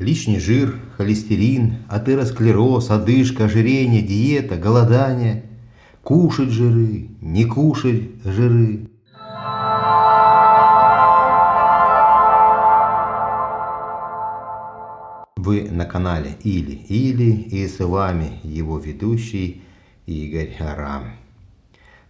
Лишний жир, холестерин, атеросклероз, одышка, ожирение, диета, голодание. Кушать жиры, не кушать жиры. Вы на канале Или Или и с вами его ведущий Игорь Арам.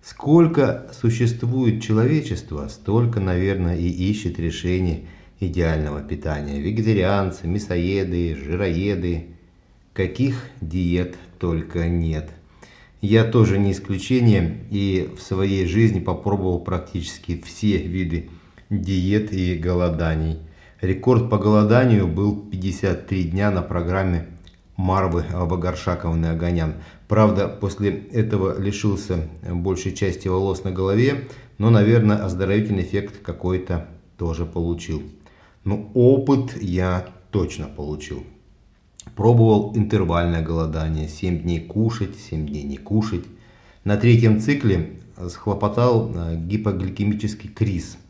Сколько существует человечества, столько, наверное, и ищет решение идеального питания. Вегетарианцы, мясоеды, жироеды, каких диет только нет. Я тоже не исключение и в своей жизни попробовал практически все виды диет и голоданий. Рекорд по голоданию был 53 дня на программе Марвы Вагаршаковны Огонян. Правда, после этого лишился большей части волос на голове, но, наверное, оздоровительный эффект какой-то тоже получил. Но опыт я точно получил. Пробовал интервальное голодание, 7 дней кушать, 7 дней не кушать. На третьем цикле схлопотал э, гипогликемический криз –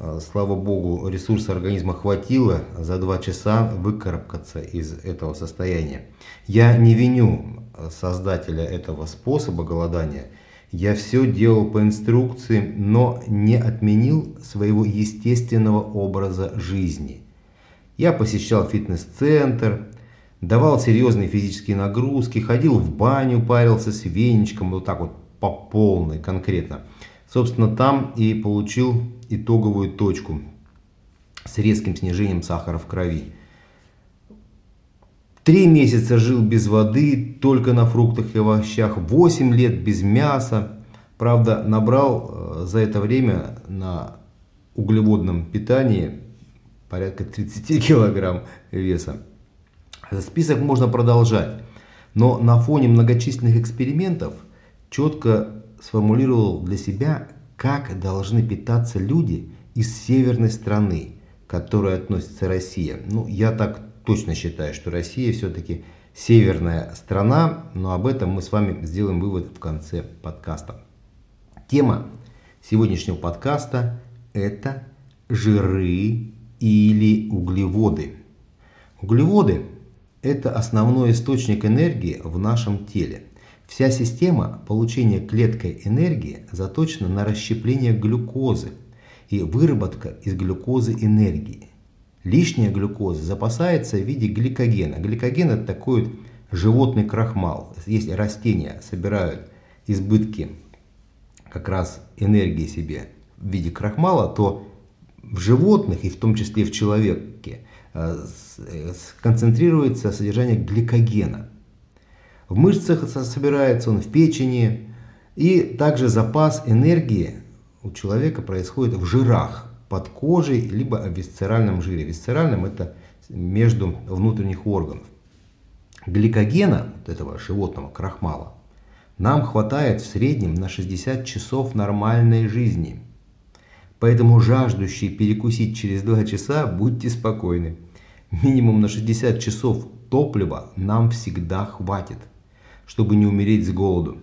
Э, слава богу, ресурса организма хватило за два часа выкарабкаться из этого состояния. Я не виню создателя этого способа голодания. Я все делал по инструкции, но не отменил своего естественного образа жизни. Я посещал фитнес-центр, давал серьезные физические нагрузки, ходил в баню, парился с веничком, вот так вот по полной конкретно. Собственно, там и получил итоговую точку с резким снижением сахара в крови. Три месяца жил без воды, только на фруктах и овощах, 8 лет без мяса. Правда, набрал э, за это время на углеводном питании порядка 30 килограмм веса. Список можно продолжать, но на фоне многочисленных экспериментов четко сформулировал для себя, как должны питаться люди из северной страны, к которой относится Россия. Ну, я так точно считаю, что Россия все-таки северная страна, но об этом мы с вами сделаем вывод в конце подкаста. Тема сегодняшнего подкаста – это жиры или углеводы. Углеводы – это основной источник энергии в нашем теле. Вся система получения клеткой энергии заточена на расщепление глюкозы и выработка из глюкозы энергии. Лишняя глюкоза запасается в виде гликогена. Гликоген это такой животный крахмал. Если растения собирают избытки как раз энергии себе в виде крахмала, то в животных и в том числе в человеке э, э, концентрируется содержание гликогена – в мышцах собирается он в печени. И также запас энергии у человека происходит в жирах под кожей, либо в висцеральном жире. Висцеральном это между внутренних органов. Гликогена, вот этого животного крахмала, нам хватает в среднем на 60 часов нормальной жизни. Поэтому жаждущие перекусить через 2 часа будьте спокойны. Минимум на 60 часов топлива нам всегда хватит чтобы не умереть с голоду.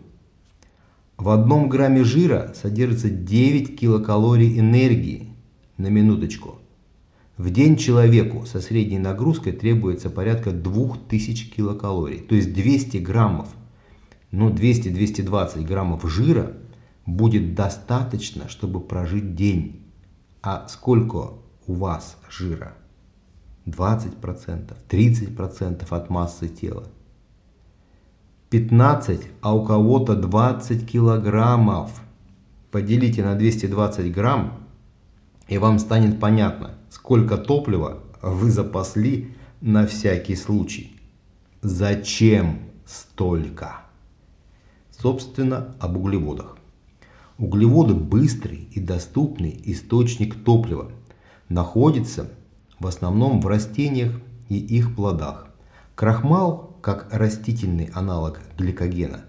В одном грамме жира содержится 9 килокалорий энергии на минуточку. В день человеку со средней нагрузкой требуется порядка 2000 килокалорий, то есть 200 граммов, ну 200-220 граммов жира будет достаточно, чтобы прожить день. А сколько у вас жира? 20%, 30% от массы тела. 15, а у кого-то 20 килограммов. Поделите на 220 грамм, и вам станет понятно, сколько топлива вы запасли на всякий случай. Зачем столько? Собственно, об углеводах. Углеводы быстрый и доступный источник топлива. Находится в основном в растениях и их плодах. Крахмал как растительный аналог гликогена,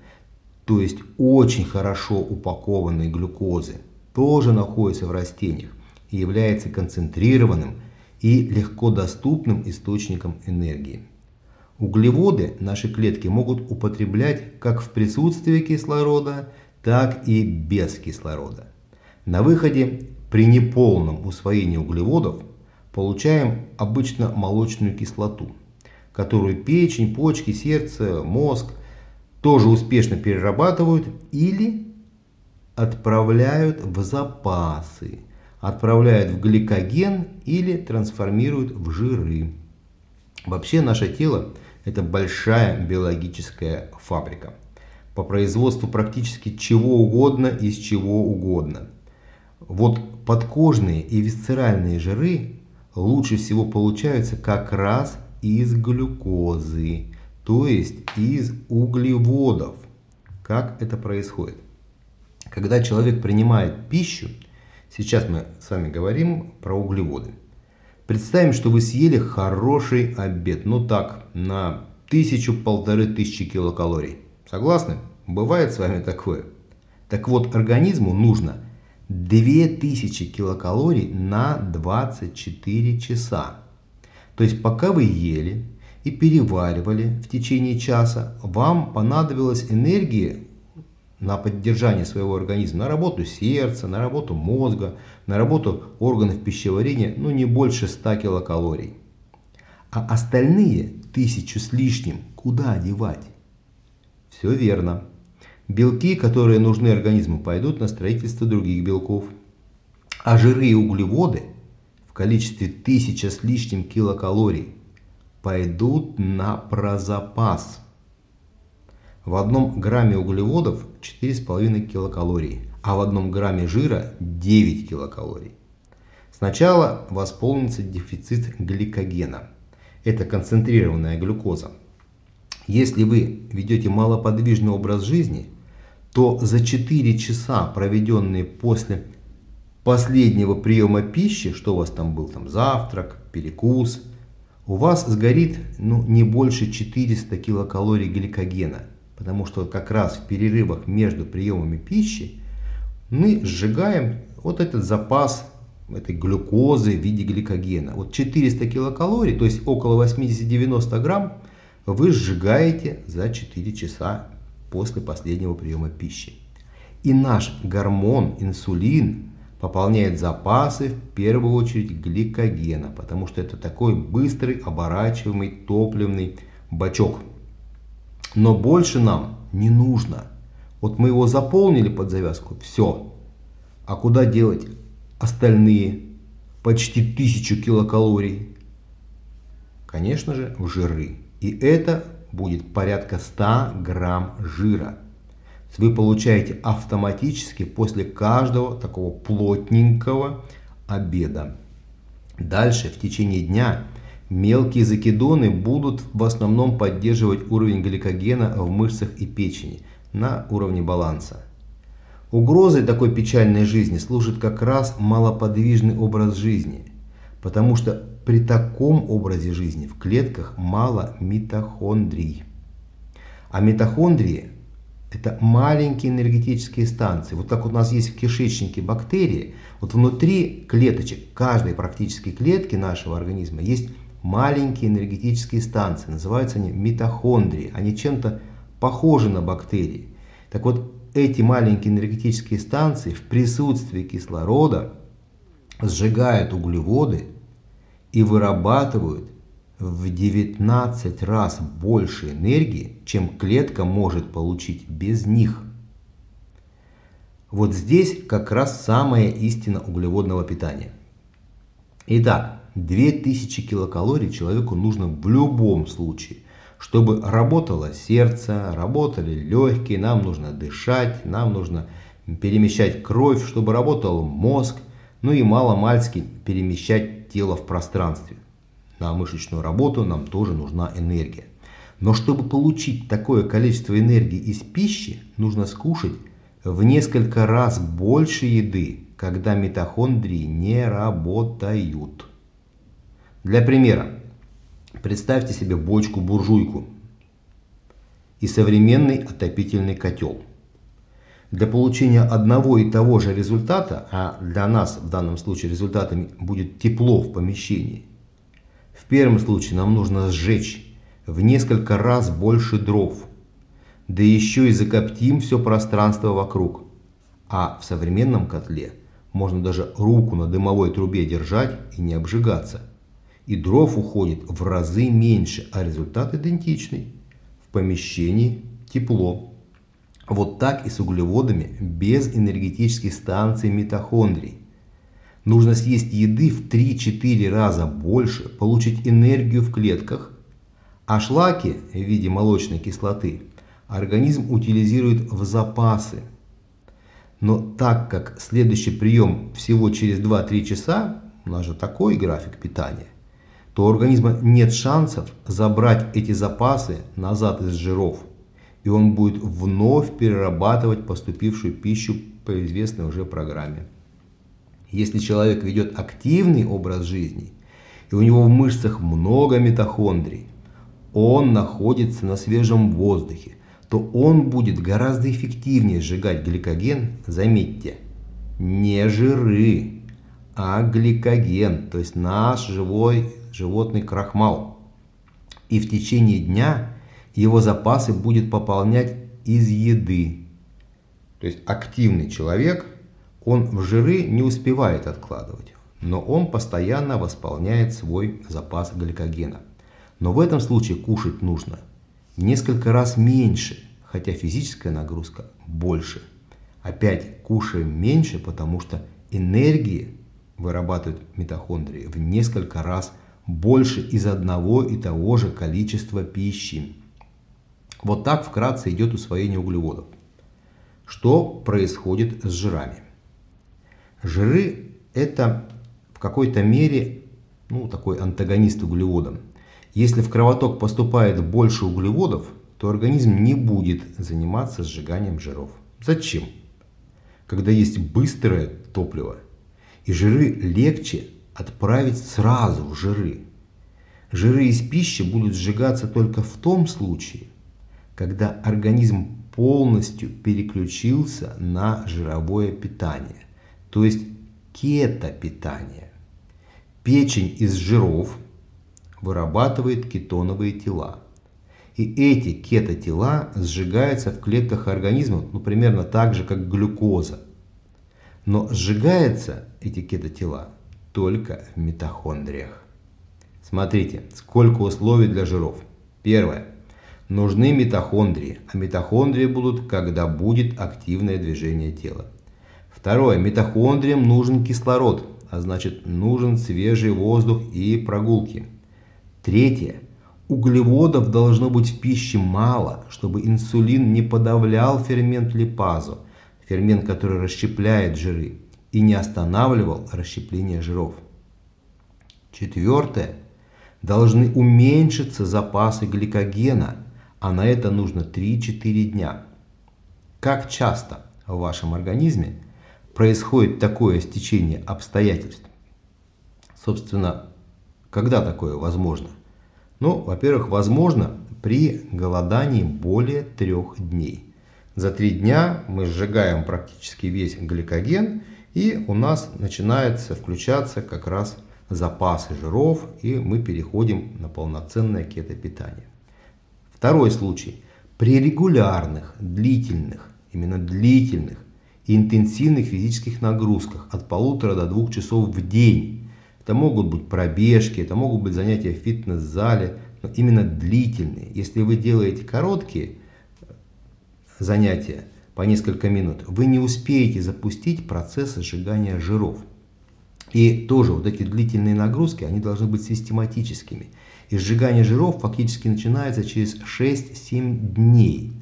то есть очень хорошо упакованной глюкозы, тоже находится в растениях и является концентрированным и легко доступным источником энергии. Углеводы наши клетки могут употреблять как в присутствии кислорода, так и без кислорода. На выходе при неполном усвоении углеводов получаем обычно молочную кислоту, которую печень, почки, сердце, мозг тоже успешно перерабатывают или отправляют в запасы, отправляют в гликоген или трансформируют в жиры. Вообще наше тело это большая биологическая фабрика по производству практически чего угодно из чего угодно. Вот подкожные и висцеральные жиры лучше всего получаются как раз из глюкозы, то есть из углеводов. Как это происходит? Когда человек принимает пищу, сейчас мы с вами говорим про углеводы. Представим, что вы съели хороший обед, ну так, на тысячу-полторы тысячи килокалорий. Согласны? Бывает с вами такое? Так вот, организму нужно 2000 килокалорий на 24 часа. То есть, пока вы ели и переваривали в течение часа, вам понадобилась энергия на поддержание своего организма, на работу сердца, на работу мозга, на работу органов пищеварения, ну не больше 100 килокалорий. А остальные тысячу с лишним куда девать? Все верно. Белки, которые нужны организму, пойдут на строительство других белков. А жиры и углеводы в количестве тысяча с лишним килокалорий пойдут на прозапас – в одном грамме углеводов 4,5 килокалорий, а в одном грамме жира 9 килокалорий. Сначала восполнится дефицит гликогена. Это концентрированная глюкоза. Если вы ведете малоподвижный образ жизни, то за 4 часа, проведенные после последнего приема пищи, что у вас там был, там завтрак, перекус, у вас сгорит ну, не больше 400 килокалорий гликогена – Потому что как раз в перерывах между приемами пищи мы сжигаем вот этот запас этой глюкозы в виде гликогена. Вот 400 килокалорий, то есть около 80-90 грамм, вы сжигаете за 4 часа после последнего приема пищи. И наш гормон инсулин пополняет запасы в первую очередь гликогена, потому что это такой быстрый оборачиваемый топливный бачок. Но больше нам не нужно. Вот мы его заполнили под завязку, все. А куда делать остальные почти тысячу килокалорий? Конечно же, в жиры. И это будет порядка 100 грамм жира. Вы получаете автоматически после каждого такого плотненького обеда. Дальше в течение дня Мелкие закидоны будут в основном поддерживать уровень гликогена в мышцах и печени на уровне баланса. Угрозой такой печальной жизни служит как раз малоподвижный образ жизни, потому что при таком образе жизни в клетках мало митохондрий. А митохондрии – это маленькие энергетические станции. Вот как у нас есть в кишечнике бактерии, вот внутри клеточек, каждой практически клетки нашего организма есть маленькие энергетические станции. Называются они митохондрии. Они чем-то похожи на бактерии. Так вот, эти маленькие энергетические станции в присутствии кислорода сжигают углеводы и вырабатывают в 19 раз больше энергии, чем клетка может получить без них. Вот здесь как раз самая истина углеводного питания. Итак, 2000 килокалорий человеку нужно в любом случае. Чтобы работало сердце, работали легкие, нам нужно дышать, нам нужно перемещать кровь, чтобы работал мозг, ну и мало-мальски перемещать тело в пространстве. На мышечную работу нам тоже нужна энергия. Но чтобы получить такое количество энергии из пищи, нужно скушать в несколько раз больше еды, когда митохондрии не работают. Для примера, представьте себе бочку-буржуйку и современный отопительный котел. Для получения одного и того же результата, а для нас в данном случае результатом будет тепло в помещении, в первом случае нам нужно сжечь в несколько раз больше дров, да еще и закоптим все пространство вокруг. А в современном котле можно даже руку на дымовой трубе держать и не обжигаться – и дров уходит в разы меньше, а результат идентичный. В помещении тепло. Вот так и с углеводами без энергетических станций митохондрий. Нужно съесть еды в 3-4 раза больше, получить энергию в клетках, а шлаки в виде молочной кислоты организм утилизирует в запасы. Но так как следующий прием всего через 2-3 часа, у нас же такой график питания, то у организма нет шансов забрать эти запасы назад из жиров, и он будет вновь перерабатывать поступившую пищу по известной уже программе. Если человек ведет активный образ жизни, и у него в мышцах много митохондрий, он находится на свежем воздухе, то он будет гораздо эффективнее сжигать гликоген, заметьте, не жиры, а гликоген, то есть наш живой животный крахмал. И в течение дня его запасы будет пополнять из еды. То есть активный человек – он в жиры не успевает откладывать, но он постоянно восполняет свой запас гликогена. Но в этом случае кушать нужно несколько раз меньше, хотя физическая нагрузка больше. Опять кушаем меньше, потому что энергии вырабатывают митохондрии в несколько раз больше из одного и того же количества пищи. Вот так вкратце идет усвоение углеводов. Что происходит с жирами? Жиры – это в какой-то мере ну, такой антагонист углеводам. Если в кровоток поступает больше углеводов, то организм не будет заниматься сжиганием жиров. Зачем? Когда есть быстрое топливо, и жиры легче отправить сразу в жиры. Жиры из пищи будут сжигаться только в том случае, когда организм полностью переключился на жировое питание то есть кетопитание. Печень из жиров вырабатывает кетоновые тела. И эти кетотела сжигаются в клетках организма, ну, примерно так же, как глюкоза. Но сжигаются эти кетотела только в митохондриях. Смотрите, сколько условий для жиров. Первое. Нужны митохондрии, а митохондрии будут, когда будет активное движение тела. Второе. Митохондриям нужен кислород, а значит нужен свежий воздух и прогулки. Третье. Углеводов должно быть в пище мало, чтобы инсулин не подавлял фермент липазу, фермент, который расщепляет жиры, и не останавливал расщепление жиров. Четвертое. Должны уменьшиться запасы гликогена, а на это нужно 3-4 дня. Как часто в вашем организме происходит такое стечение обстоятельств? Собственно, когда такое возможно? Ну, во-первых, возможно при голодании более трех дней. За три дня мы сжигаем практически весь гликоген, и у нас начинается включаться как раз запасы жиров, и мы переходим на полноценное кетопитание. Второй случай. При регулярных, длительных, именно длительных и интенсивных физических нагрузках от полутора до двух часов в день. Это могут быть пробежки, это могут быть занятия в фитнес-зале, но именно длительные. Если вы делаете короткие занятия по несколько минут, вы не успеете запустить процесс сжигания жиров. И тоже вот эти длительные нагрузки, они должны быть систематическими. И сжигание жиров фактически начинается через 6-7 дней.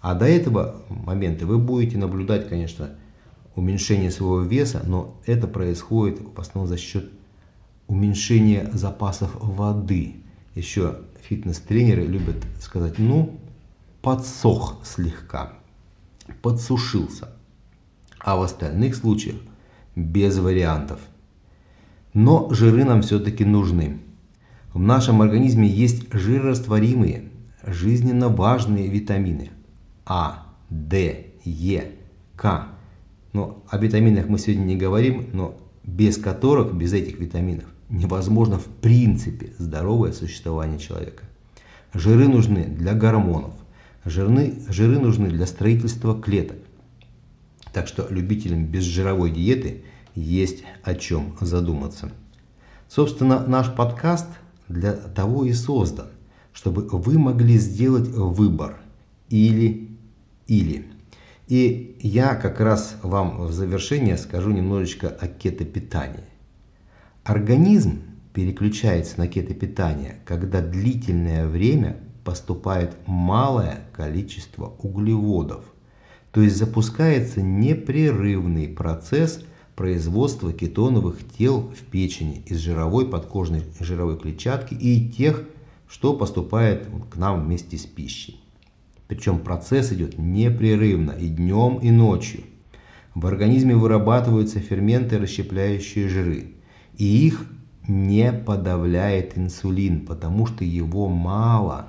А до этого момента вы будете наблюдать, конечно, уменьшение своего веса, но это происходит в основном за счет уменьшения запасов воды. Еще фитнес-тренеры любят сказать, ну, подсох слегка, подсушился. А в остальных случаях без вариантов. Но жиры нам все-таки нужны. В нашем организме есть жирорастворимые, жизненно важные витамины. А, Д, Е, К. Но о витаминах мы сегодня не говорим, но без которых, без этих витаминов, невозможно в принципе здоровое существование человека. Жиры нужны для гормонов, жиры, жиры нужны для строительства клеток. Так что любителям безжировой диеты есть о чем задуматься. Собственно, наш подкаст для того и создан, чтобы вы могли сделать выбор или-или. И я как раз вам в завершение скажу немножечко о кетопитании. Организм переключается на кетопитание, когда длительное время поступает малое количество углеводов. То есть запускается непрерывный процесс производства кетоновых тел в печени из жировой подкожной жировой клетчатки и тех, что поступает к нам вместе с пищей. Причем процесс идет непрерывно и днем, и ночью. В организме вырабатываются ферменты, расщепляющие жиры. И их не подавляет инсулин, потому что его мало.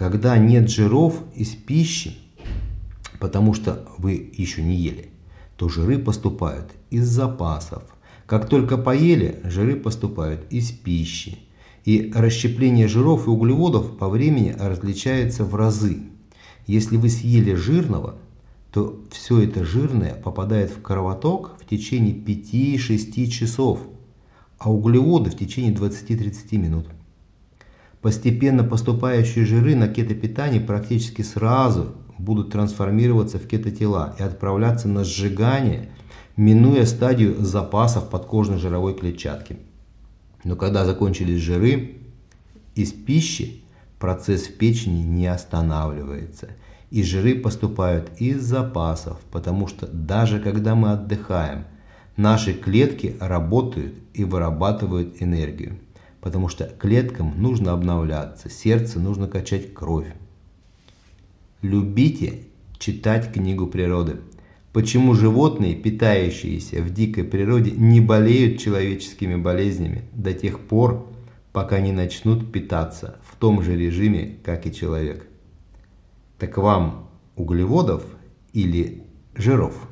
Когда нет жиров из пищи, потому что вы еще не ели, то жиры поступают из запасов. Как только поели, жиры поступают из пищи. И расщепление жиров и углеводов по времени различается в разы. Если вы съели жирного, то все это жирное попадает в кровоток в течение 5-6 часов, а углеводы в течение 20-30 минут. Постепенно поступающие жиры на кетопитание практически сразу будут трансформироваться в кетотела и отправляться на сжигание, минуя стадию запасов подкожной жировой клетчатки. Но когда закончились жиры, из пищи процесс в печени не останавливается. И жиры поступают из запасов, потому что даже когда мы отдыхаем, наши клетки работают и вырабатывают энергию. Потому что клеткам нужно обновляться, сердцу нужно качать кровь. Любите читать книгу природы. Почему животные, питающиеся в дикой природе, не болеют человеческими болезнями до тех пор, пока не начнут питаться в том же режиме, как и человек. Так вам углеводов или жиров?